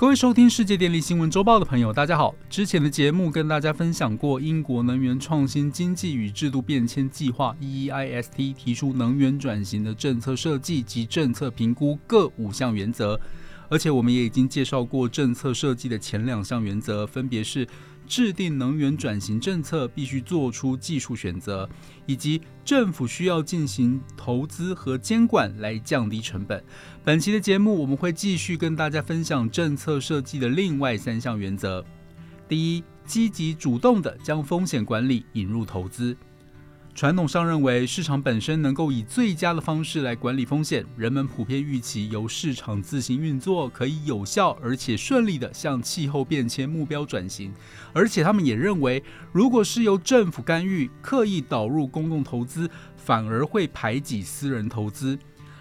各位收听世界电力新闻周报的朋友，大家好。之前的节目跟大家分享过，英国能源创新经济与制度变迁计划 （EEIST） 提出能源转型的政策设计及政策评估各五项原则，而且我们也已经介绍过政策设计的前两项原则，分别是。制定能源转型政策必须做出技术选择，以及政府需要进行投资和监管来降低成本。本期的节目我们会继续跟大家分享政策设计的另外三项原则。第一，积极主动的将风险管理引入投资。传统上认为，市场本身能够以最佳的方式来管理风险。人们普遍预期由市场自行运作，可以有效而且顺利地向气候变迁目标转型。而且，他们也认为，如果是由政府干预、刻意导入公共投资，反而会排挤私人投资。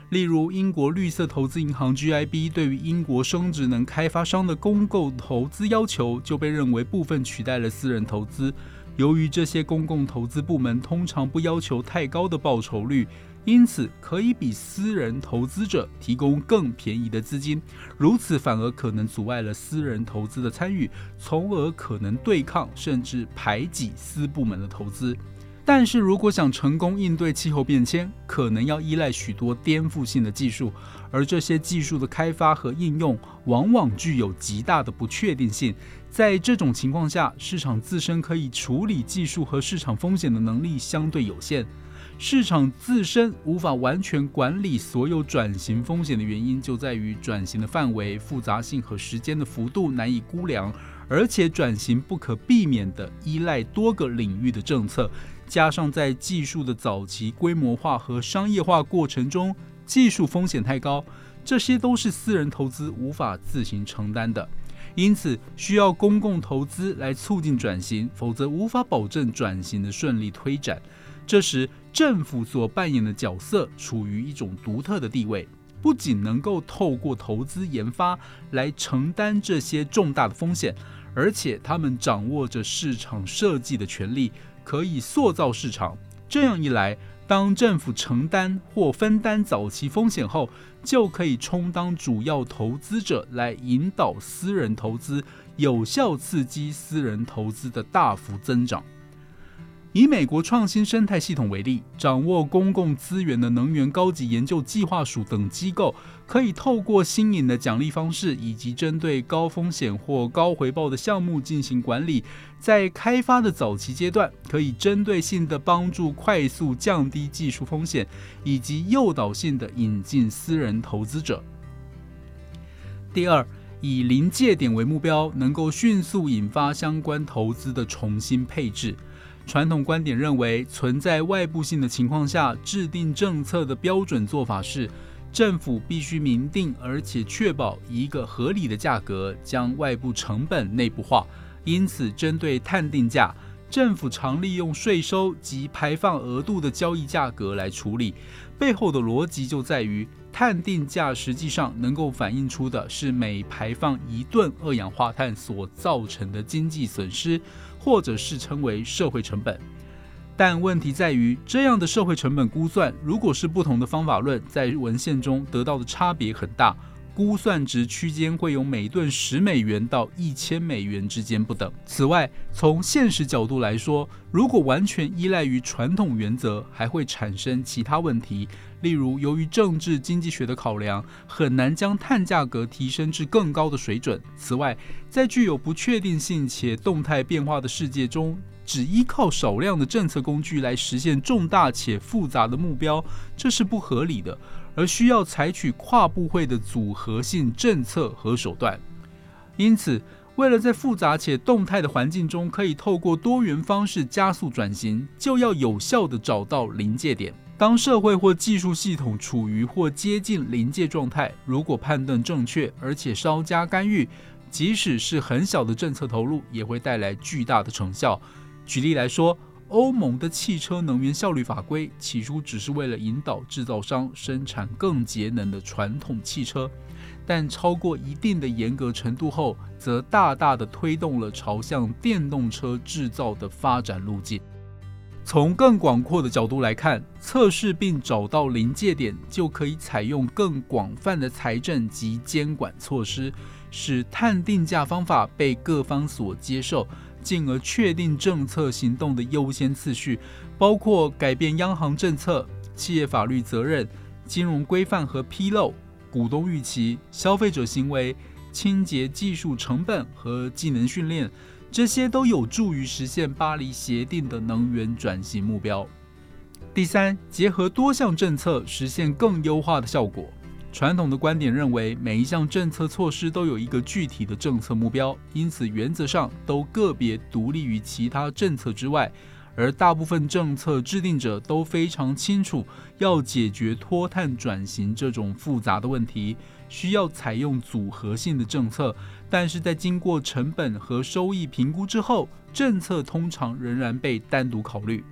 例如，英国绿色投资银行 GIB 对于英国生殖能开发商的公共投资要求，就被认为部分取代了私人投资。由于这些公共投资部门通常不要求太高的报酬率，因此可以比私人投资者提供更便宜的资金，如此反而可能阻碍了私人投资的参与，从而可能对抗甚至排挤私部门的投资。但是如果想成功应对气候变迁，可能要依赖许多颠覆性的技术，而这些技术的开发和应用往往具有极大的不确定性。在这种情况下，市场自身可以处理技术和市场风险的能力相对有限。市场自身无法完全管理所有转型风险的原因，就在于转型的范围、复杂性和时间的幅度难以估量，而且转型不可避免地依赖多个领域的政策。加上在技术的早期规模化和商业化过程中，技术风险太高，这些都是私人投资无法自行承担的。因此，需要公共投资来促进转型，否则无法保证转型的顺利推展。这时，政府所扮演的角色处于一种独特的地位，不仅能够透过投资研发来承担这些重大的风险，而且他们掌握着市场设计的权利。可以塑造市场，这样一来，当政府承担或分担早期风险后，就可以充当主要投资者，来引导私人投资，有效刺激私人投资的大幅增长。以美国创新生态系统为例，掌握公共资源的能源高级研究计划署等机构，可以透过新颖的奖励方式，以及针对高风险或高回报的项目进行管理。在开发的早期阶段，可以针对性的帮助快速降低技术风险，以及诱导性的引进私人投资者。第二，以临界点为目标，能够迅速引发相关投资的重新配置。传统观点认为，存在外部性的情况下，制定政策的标准做法是，政府必须明定而且确保一个合理的价格，将外部成本内部化。因此，针对碳定价，政府常利用税收及排放额度的交易价格来处理。背后的逻辑就在于，碳定价实际上能够反映出的是每排放一吨二氧化碳所造成的经济损失。或者是称为社会成本，但问题在于，这样的社会成本估算，如果是不同的方法论，在文献中得到的差别很大，估算值区间会有每吨十美元到一千美元之间不等。此外，从现实角度来说，如果完全依赖于传统原则，还会产生其他问题。例如，由于政治经济学的考量，很难将碳价格提升至更高的水准。此外，在具有不确定性且动态变化的世界中，只依靠少量的政策工具来实现重大且复杂的目标，这是不合理的，而需要采取跨部会的组合性政策和手段。因此，为了在复杂且动态的环境中可以透过多元方式加速转型，就要有效地找到临界点。当社会或技术系统处于或接近临界状态，如果判断正确，而且稍加干预，即使是很小的政策投入，也会带来巨大的成效。举例来说，欧盟的汽车能源效率法规起初只是为了引导制造商生产更节能的传统汽车，但超过一定的严格程度后，则大大的推动了朝向电动车制造的发展路径。从更广阔的角度来看，测试并找到临界点，就可以采用更广泛的财政及监管措施，使碳定价方法被各方所接受，进而确定政策行动的优先次序，包括改变央行政策、企业法律责任、金融规范和披露、股东预期、消费者行为、清洁技术成本和技能训练，这些都有助于实现巴黎协定的能源转型目标。第三，结合多项政策，实现更优化的效果。传统的观点认为，每一项政策措施都有一个具体的政策目标，因此原则上都个别独立于其他政策之外。而大部分政策制定者都非常清楚，要解决脱碳转型这种复杂的问题，需要采用组合性的政策。但是在经过成本和收益评估之后，政策通常仍然被单独考虑。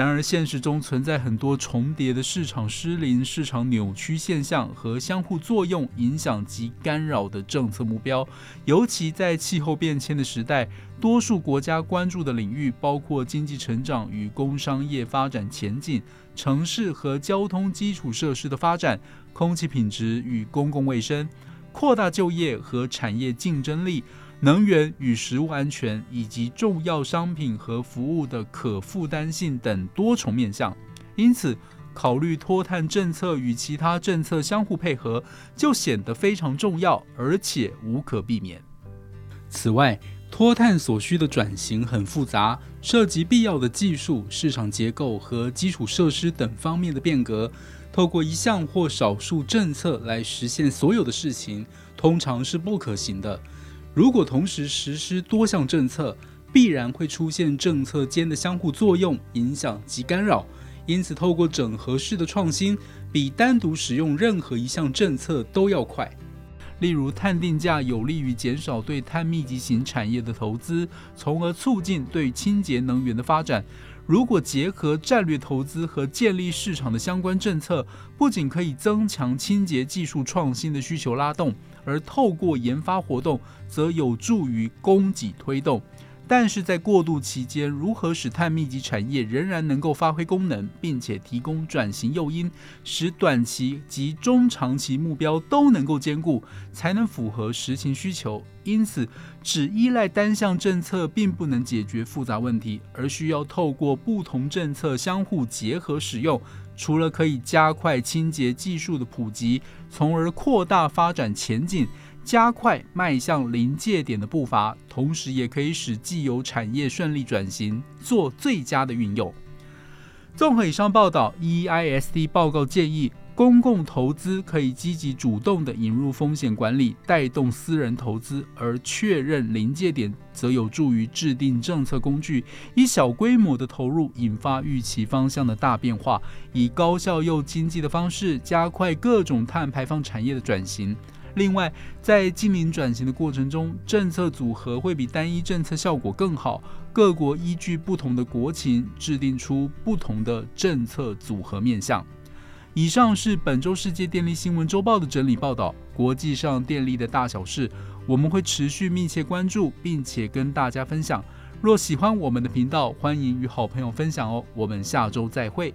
然而，现实中存在很多重叠的市场失灵、市场扭曲现象和相互作用、影响及干扰的政策目标。尤其在气候变迁的时代，多数国家关注的领域包括经济成长与工商业发展前景、城市和交通基础设施的发展、空气品质与公共卫生、扩大就业和产业竞争力。能源与食物安全，以及重要商品和服务的可负担性等多重面向，因此考虑脱碳政策与其他政策相互配合，就显得非常重要，而且无可避免。此外，脱碳所需的转型很复杂，涉及必要的技术、市场结构和基础设施等方面的变革。透过一项或少数政策来实现所有的事情，通常是不可行的。如果同时实施多项政策，必然会出现政策间的相互作用、影响及干扰。因此，透过整合式的创新，比单独使用任何一项政策都要快。例如，碳定价有利于减少对碳密集型产业的投资，从而促进对清洁能源的发展。如果结合战略投资和建立市场的相关政策，不仅可以增强清洁技术创新的需求拉动，而透过研发活动，则有助于供给推动。但是在过渡期间，如何使碳密集产业仍然能够发挥功能，并且提供转型诱因，使短期及中长期目标都能够兼顾，才能符合实情需求。因此，只依赖单项政策并不能解决复杂问题，而需要透过不同政策相互结合使用。除了可以加快清洁技术的普及，从而扩大发展前景。加快迈向临界点的步伐，同时也可以使既有产业顺利转型，做最佳的运用。综合以上报道，EIST 报告建议，公共投资可以积极主动地引入风险管理，带动私人投资；而确认临界点，则有助于制定政策工具，以小规模的投入引发预期方向的大变化，以高效又经济的方式加快各种碳排放产业的转型。另外，在近邻转型的过程中，政策组合会比单一政策效果更好。各国依据不同的国情，制定出不同的政策组合面向。以上是本周世界电力新闻周报的整理报道。国际上电力的大小事，我们会持续密切关注，并且跟大家分享。若喜欢我们的频道，欢迎与好朋友分享哦。我们下周再会。